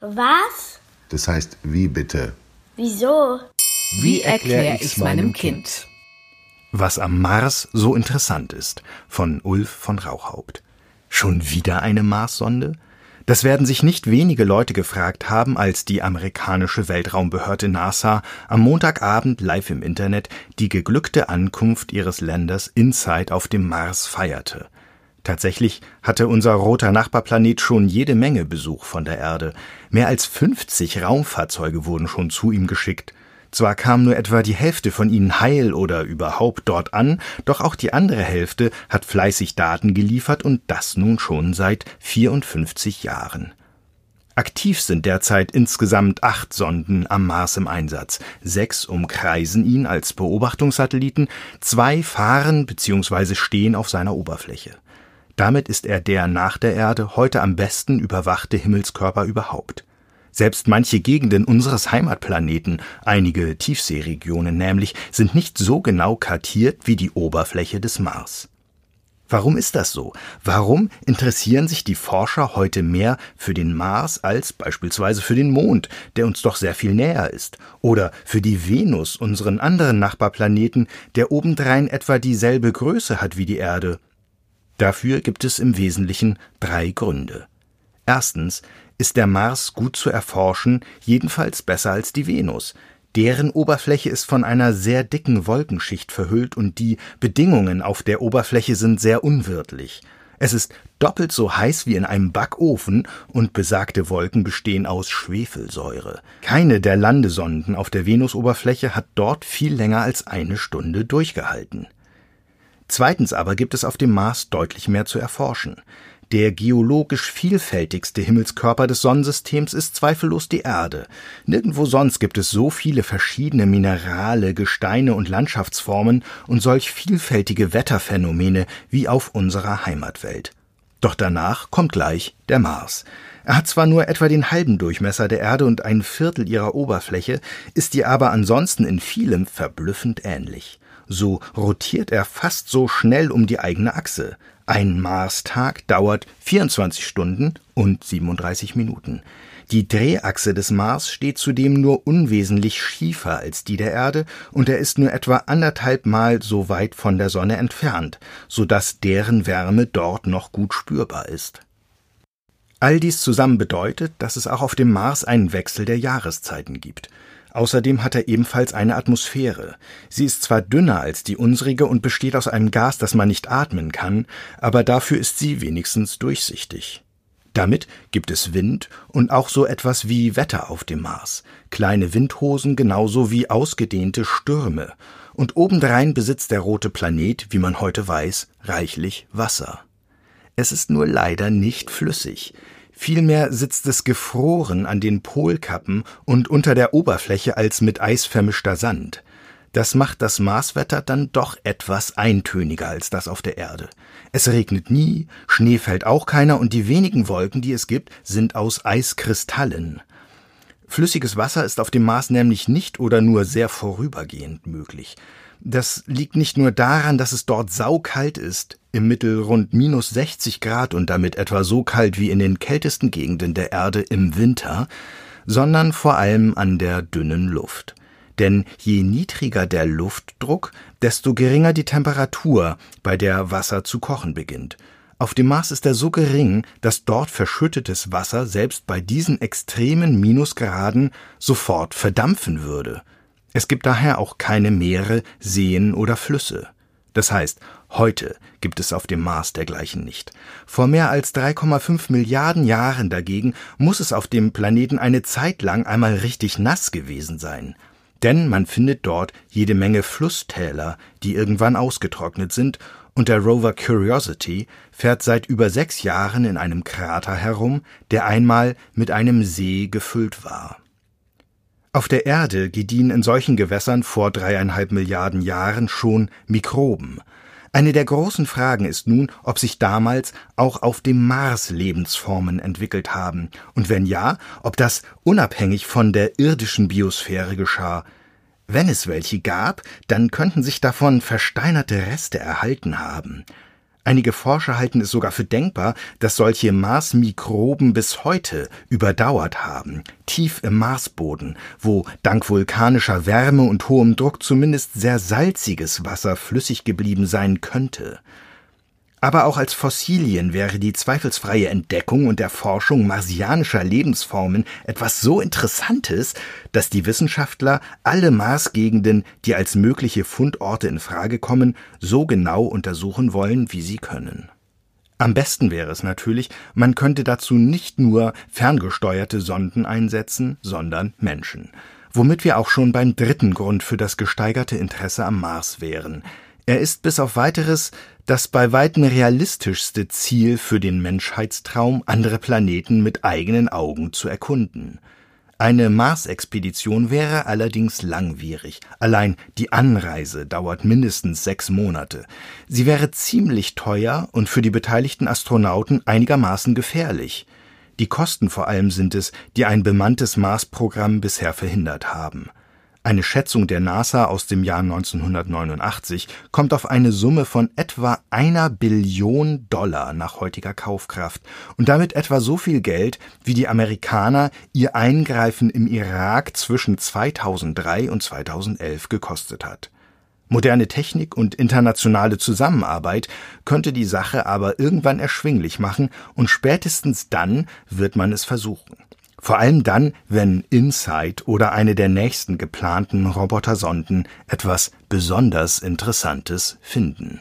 Was? Das heißt, wie bitte? Wieso? Wie erkläre ich's meinem Kind? Was am Mars so interessant ist, von Ulf von Rauchhaupt. Schon wieder eine Marssonde? Das werden sich nicht wenige Leute gefragt haben, als die amerikanische Weltraumbehörde NASA am Montagabend live im Internet die geglückte Ankunft ihres Landers InSight auf dem Mars feierte. Tatsächlich hatte unser roter Nachbarplanet schon jede Menge Besuch von der Erde. Mehr als 50 Raumfahrzeuge wurden schon zu ihm geschickt. Zwar kam nur etwa die Hälfte von ihnen heil oder überhaupt dort an, doch auch die andere Hälfte hat fleißig Daten geliefert und das nun schon seit 54 Jahren. Aktiv sind derzeit insgesamt acht Sonden am Mars im Einsatz. Sechs umkreisen ihn als Beobachtungssatelliten, zwei fahren bzw. stehen auf seiner Oberfläche. Damit ist er der nach der Erde heute am besten überwachte Himmelskörper überhaupt. Selbst manche Gegenden unseres Heimatplaneten, einige Tiefseeregionen nämlich, sind nicht so genau kartiert wie die Oberfläche des Mars. Warum ist das so? Warum interessieren sich die Forscher heute mehr für den Mars als beispielsweise für den Mond, der uns doch sehr viel näher ist, oder für die Venus, unseren anderen Nachbarplaneten, der obendrein etwa dieselbe Größe hat wie die Erde? Dafür gibt es im Wesentlichen drei Gründe. Erstens ist der Mars gut zu erforschen, jedenfalls besser als die Venus. Deren Oberfläche ist von einer sehr dicken Wolkenschicht verhüllt und die Bedingungen auf der Oberfläche sind sehr unwirtlich. Es ist doppelt so heiß wie in einem Backofen und besagte Wolken bestehen aus Schwefelsäure. Keine der Landesonden auf der Venusoberfläche hat dort viel länger als eine Stunde durchgehalten. Zweitens aber gibt es auf dem Mars deutlich mehr zu erforschen. Der geologisch vielfältigste Himmelskörper des Sonnensystems ist zweifellos die Erde. Nirgendwo sonst gibt es so viele verschiedene Minerale, Gesteine und Landschaftsformen und solch vielfältige Wetterphänomene wie auf unserer Heimatwelt. Doch danach kommt gleich der Mars. Er hat zwar nur etwa den halben Durchmesser der Erde und ein Viertel ihrer Oberfläche, ist ihr aber ansonsten in vielem verblüffend ähnlich. So rotiert er fast so schnell um die eigene Achse. Ein Marstag dauert 24 Stunden und 37 Minuten. Die Drehachse des Mars steht zudem nur unwesentlich schiefer als die der Erde und er ist nur etwa anderthalb Mal so weit von der Sonne entfernt, so dass deren Wärme dort noch gut spürbar ist. All dies zusammen bedeutet, dass es auch auf dem Mars einen Wechsel der Jahreszeiten gibt. Außerdem hat er ebenfalls eine Atmosphäre. Sie ist zwar dünner als die unsrige und besteht aus einem Gas, das man nicht atmen kann, aber dafür ist sie wenigstens durchsichtig. Damit gibt es Wind und auch so etwas wie Wetter auf dem Mars, kleine Windhosen genauso wie ausgedehnte Stürme, und obendrein besitzt der rote Planet, wie man heute weiß, reichlich Wasser. Es ist nur leider nicht flüssig, Vielmehr sitzt es gefroren an den Polkappen und unter der Oberfläche als mit Eis vermischter Sand. Das macht das Marswetter dann doch etwas eintöniger als das auf der Erde. Es regnet nie, Schnee fällt auch keiner und die wenigen Wolken, die es gibt, sind aus Eiskristallen. Flüssiges Wasser ist auf dem Mars nämlich nicht oder nur sehr vorübergehend möglich. Das liegt nicht nur daran, dass es dort saukalt ist, im Mittel rund minus 60 Grad und damit etwa so kalt wie in den kältesten Gegenden der Erde im Winter, sondern vor allem an der dünnen Luft. Denn je niedriger der Luftdruck, desto geringer die Temperatur, bei der Wasser zu kochen beginnt. Auf dem Mars ist er so gering, dass dort verschüttetes Wasser selbst bei diesen extremen Minusgraden sofort verdampfen würde. Es gibt daher auch keine Meere, Seen oder Flüsse. Das heißt, heute gibt es auf dem Mars dergleichen nicht. Vor mehr als 3,5 Milliarden Jahren dagegen muss es auf dem Planeten eine Zeit lang einmal richtig nass gewesen sein. Denn man findet dort jede Menge Flusstäler, die irgendwann ausgetrocknet sind, und der Rover Curiosity fährt seit über sechs Jahren in einem Krater herum, der einmal mit einem See gefüllt war. Auf der Erde gediehen in solchen Gewässern vor dreieinhalb Milliarden Jahren schon Mikroben. Eine der großen Fragen ist nun, ob sich damals auch auf dem Mars Lebensformen entwickelt haben, und wenn ja, ob das unabhängig von der irdischen Biosphäre geschah. Wenn es welche gab, dann könnten sich davon versteinerte Reste erhalten haben. Einige Forscher halten es sogar für denkbar, dass solche Marsmikroben bis heute überdauert haben, tief im Marsboden, wo dank vulkanischer Wärme und hohem Druck zumindest sehr salziges Wasser flüssig geblieben sein könnte. Aber auch als Fossilien wäre die zweifelsfreie Entdeckung und Erforschung marsianischer Lebensformen etwas so Interessantes, dass die Wissenschaftler alle Marsgegenden, die als mögliche Fundorte in Frage kommen, so genau untersuchen wollen, wie sie können. Am besten wäre es natürlich, man könnte dazu nicht nur ferngesteuerte Sonden einsetzen, sondern Menschen. Womit wir auch schon beim dritten Grund für das gesteigerte Interesse am Mars wären. Er ist bis auf weiteres das bei weitem realistischste Ziel für den Menschheitstraum, andere Planeten mit eigenen Augen zu erkunden. Eine Mars-Expedition wäre allerdings langwierig. Allein die Anreise dauert mindestens sechs Monate. Sie wäre ziemlich teuer und für die beteiligten Astronauten einigermaßen gefährlich. Die Kosten vor allem sind es, die ein bemanntes Mars-Programm bisher verhindert haben. Eine Schätzung der NASA aus dem Jahr 1989 kommt auf eine Summe von etwa einer Billion Dollar nach heutiger Kaufkraft und damit etwa so viel Geld, wie die Amerikaner ihr Eingreifen im Irak zwischen 2003 und 2011 gekostet hat. Moderne Technik und internationale Zusammenarbeit könnte die Sache aber irgendwann erschwinglich machen und spätestens dann wird man es versuchen. Vor allem dann, wenn InSight oder eine der nächsten geplanten Robotersonden etwas besonders Interessantes finden